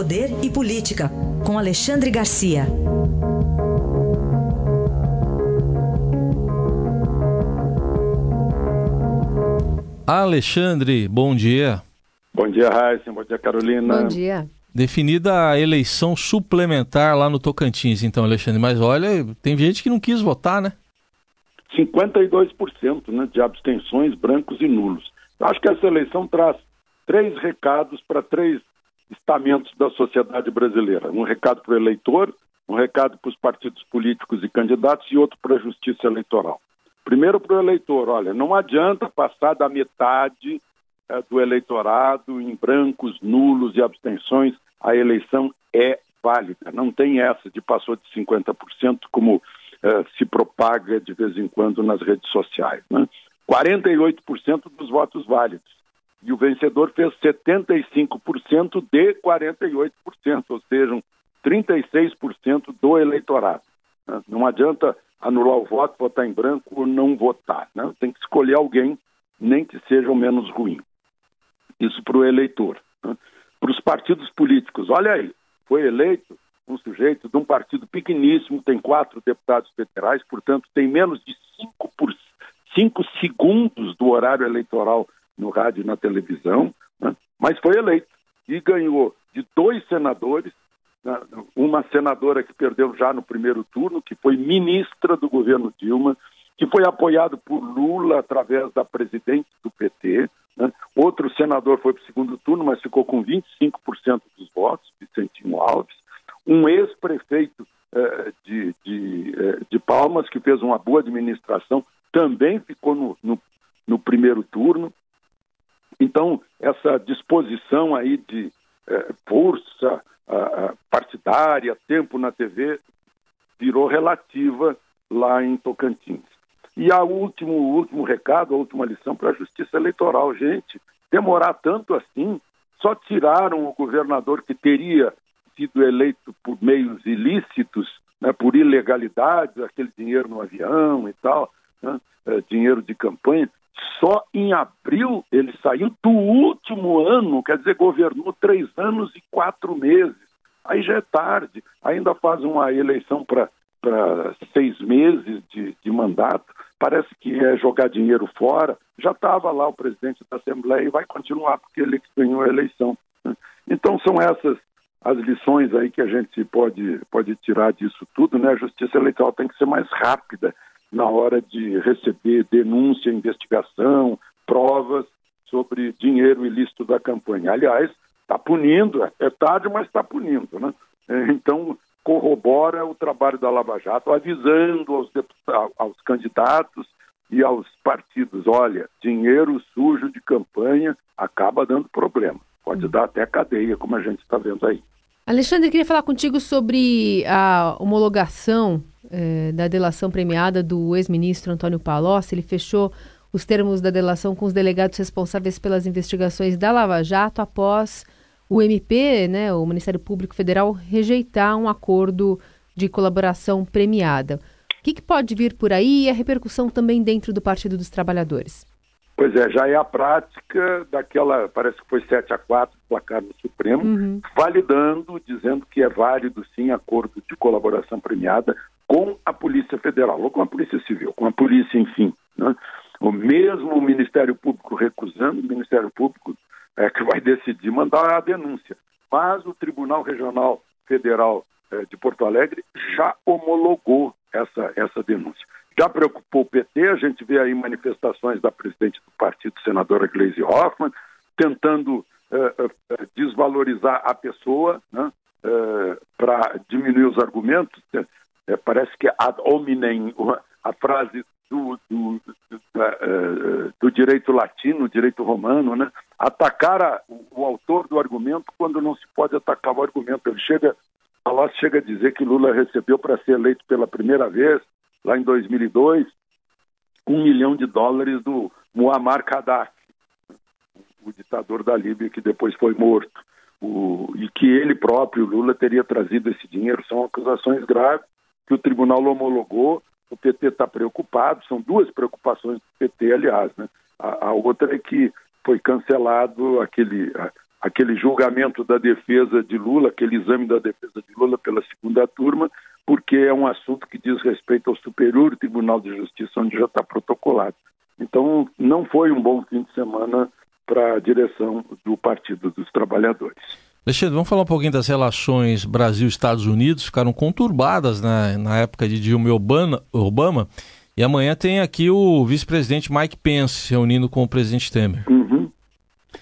Poder e Política, com Alexandre Garcia. Alexandre, bom dia. Bom dia, Raíssa. Bom dia, Carolina. Bom dia. Definida a eleição suplementar lá no Tocantins, então, Alexandre. Mas olha, tem gente que não quis votar, né? 52% né, de abstenções, brancos e nulos. Eu acho que essa eleição traz três recados para três estamentos da sociedade brasileira. Um recado para o eleitor, um recado para os partidos políticos e candidatos e outro para a justiça eleitoral. Primeiro para o eleitor, olha, não adianta passar da metade é, do eleitorado em brancos, nulos e abstenções, a eleição é válida. Não tem essa de passou de 50%, como é, se propaga de vez em quando nas redes sociais. Né? 48% dos votos válidos e o vencedor fez 75% de 48%, ou seja, 36% do eleitorado. Né? Não adianta anular o voto, votar em branco ou não votar. Né? Tem que escolher alguém, nem que seja o menos ruim. Isso para o eleitor. Né? Para os partidos políticos, olha aí, foi eleito um sujeito de um partido pequeníssimo, tem quatro deputados federais, portanto, tem menos de cinco, por, cinco segundos do horário eleitoral no rádio e na televisão, né? mas foi eleito e ganhou de dois senadores, né? uma senadora que perdeu já no primeiro turno, que foi ministra do governo Dilma, que foi apoiado por Lula através da presidente do PT. Né? Outro senador foi para o segundo turno, mas ficou com 25% dos votos, Vicentinho Alves. Um ex-prefeito eh, de, de, eh, de, Palmas, que fez uma boa administração, também ficou no, no, no primeiro turno. Então, essa disposição aí de é, força partidária, tempo na TV, virou relativa lá em Tocantins. E o último, último recado, a última lição para a Justiça Eleitoral. Gente, demorar tanto assim, só tiraram o governador que teria sido eleito por meios ilícitos, né, por ilegalidades, aquele dinheiro no avião e tal, né, é, dinheiro de campanha, só em abril ele saiu do último ano, quer dizer, governou três anos e quatro meses. Aí já é tarde, ainda faz uma eleição para seis meses de, de mandato. Parece que é jogar dinheiro fora. Já estava lá o presidente da Assembleia e vai continuar, porque ele ganhou a eleição. Então são essas as lições aí que a gente pode, pode tirar disso tudo, né? A justiça eleitoral tem que ser mais rápida na hora de receber denúncia, investigação, provas sobre dinheiro ilícito da campanha. Aliás, está punindo, é tarde, mas está punindo. Né? Então, corrobora o trabalho da Lava Jato, avisando aos, aos candidatos e aos partidos: olha, dinheiro sujo de campanha acaba dando problema. Pode dar até cadeia, como a gente está vendo aí. Alexandre, queria falar contigo sobre a homologação é, da delação premiada do ex-ministro Antônio Palocci. Ele fechou os termos da delação com os delegados responsáveis pelas investigações da Lava Jato após o MP, né, o Ministério Público Federal, rejeitar um acordo de colaboração premiada. O que, que pode vir por aí e a repercussão também dentro do Partido dos Trabalhadores? Pois é, já é a prática daquela, parece que foi 7 a 4 placar no Supremo, uhum. validando, dizendo que é válido sim acordo de colaboração premiada com a Polícia Federal, ou com a Polícia Civil, com a polícia, enfim. Né? O mesmo o Ministério Público recusando, o Ministério Público é que vai decidir mandar a denúncia. Mas o Tribunal Regional Federal é, de Porto Alegre já homologou essa, essa denúncia. Já preocupou o PT, a gente vê aí manifestações da presidente do partido, senadora Gleisi Hoffmann, tentando uh, uh, desvalorizar a pessoa né, para diminuir os argumentos. Parece que ad hominem, a frase do, do, do, do, direito latino, direito romano, né? atacar a, o, autor do argumento quando não se pode atacar o argumento. Ele chega, a chega a dizer que Lula recebeu para ser eleito pela primeira vez lá em 2002, um milhão de dólares do Muammar Gaddafi, o ditador da Líbia que depois foi morto. O, e que ele próprio, Lula, teria trazido esse dinheiro. São acusações graves que o tribunal homologou. O PT está preocupado, são duas preocupações do PT, aliás. Né? A, a, outra é que foi cancelado aquele. aquele julgamento da defesa de Lula, aquele exame da defesa de Lula pela segunda turma, porque é um assunto que diz respeito ao Superior Tribunal de Justiça, onde já está protocolado. Então, não foi um bom fim de semana para a direção do Partido dos Trabalhadores. Alexandre, vamos falar um pouquinho das relações Brasil-Estados Unidos, ficaram conturbadas né, na época de Dilma Obama, Obama, e amanhã tem aqui o vice-presidente Mike Pence reunindo com o presidente Temer. Uhum.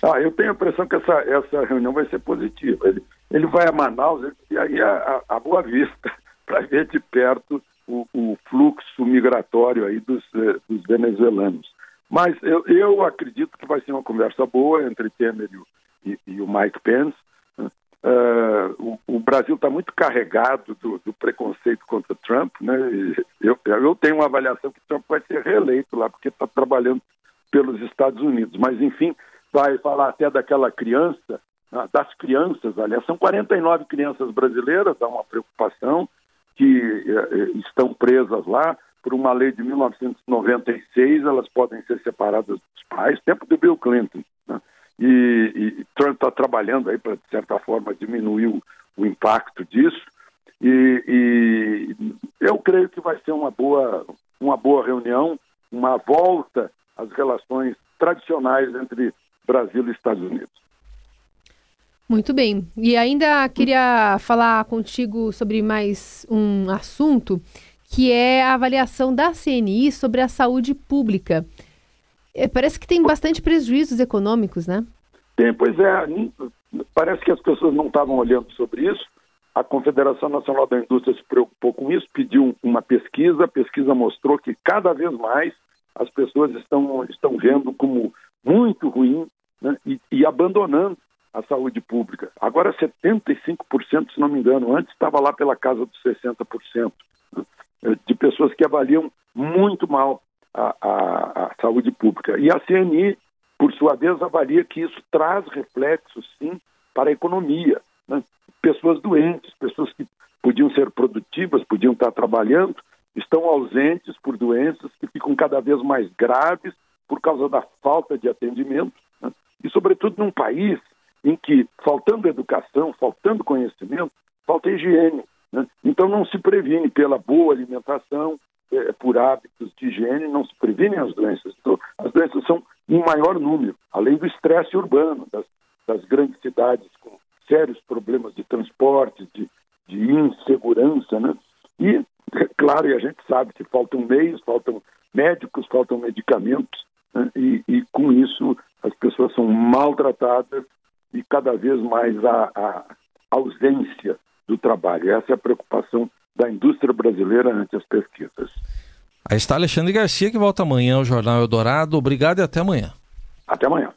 Ah, eu tenho a impressão que essa, essa reunião vai ser positiva. Ele, ele vai a Manaus e aí a, a Boa Vista para ver de perto o, o, fluxo migratório aí dos, eh, dos venezuelanos. Mas eu, eu, acredito que vai ser uma conversa boa entre Temer e, e, e o Mike Pence. Uh, o, o, Brasil está muito carregado do, do, preconceito contra Trump, né? Eu, eu, tenho uma avaliação que Trump vai ser reeleito lá porque está trabalhando pelos Estados Unidos. Mas enfim, vai falar até daquela criança, ah, das crianças, aliás, são 49 crianças brasileiras, dá uma preocupação que eh, eh, estão presas lá por uma lei de 1996, elas podem ser separadas dos pais, tempo do Bill Clinton. Né? E, e, Trump está trabalhando aí para, de certa forma, diminuir o, o impacto disso. E, e, eu creio que vai ser uma boa, uma boa reunião, uma volta às relações tradicionais entre Brasil e Estados Unidos. Muito bem. E ainda queria falar contigo sobre mais um assunto, que é a avaliação da CNI sobre a saúde pública. É, parece que tem bastante prejuízos econômicos, né? Tem, pois é. Parece que as pessoas não estavam olhando sobre isso. A Confederação Nacional da Indústria se preocupou com isso, pediu uma pesquisa. A pesquisa mostrou que cada vez mais as pessoas estão, estão vendo como muito ruim né, e, e abandonando a saúde pública. Agora 75%, se não me engano, antes estava lá pela casa dos 60%, né, de pessoas que avaliam muito mal a, a, saúde pública. E a CNI, por sua vez, avalia que isso traz reflexos, sim, para a economia. Né? Pessoas doentes, pessoas que podiam ser produtivas, podiam estar trabalhando, estão ausentes por doenças que ficam cada vez mais graves por causa da falta de atendimento. Né? E, sobretudo, num país em que, faltando educação, faltando conhecimento, falta higiene. Né? Então, não se previne pela boa alimentação, é, por hábitos de higiene, não se previnem as doenças. Então, as doenças são em maior número, além do estresse urbano, das, das, grandes cidades com sérios problemas de transporte, de, de insegurança. Né? E, é claro, e a gente sabe que faltam meios, faltam médicos, faltam medicamentos, né? e, e com isso as pessoas são maltratadas e cada vez mais a, a ausência do trabalho. Essa é a preocupação da indústria brasileira ante as pesquisas. Aí está Alexandre Garcia, que volta amanhã ao Jornal Eldorado. Obrigado e até amanhã. Até amanhã.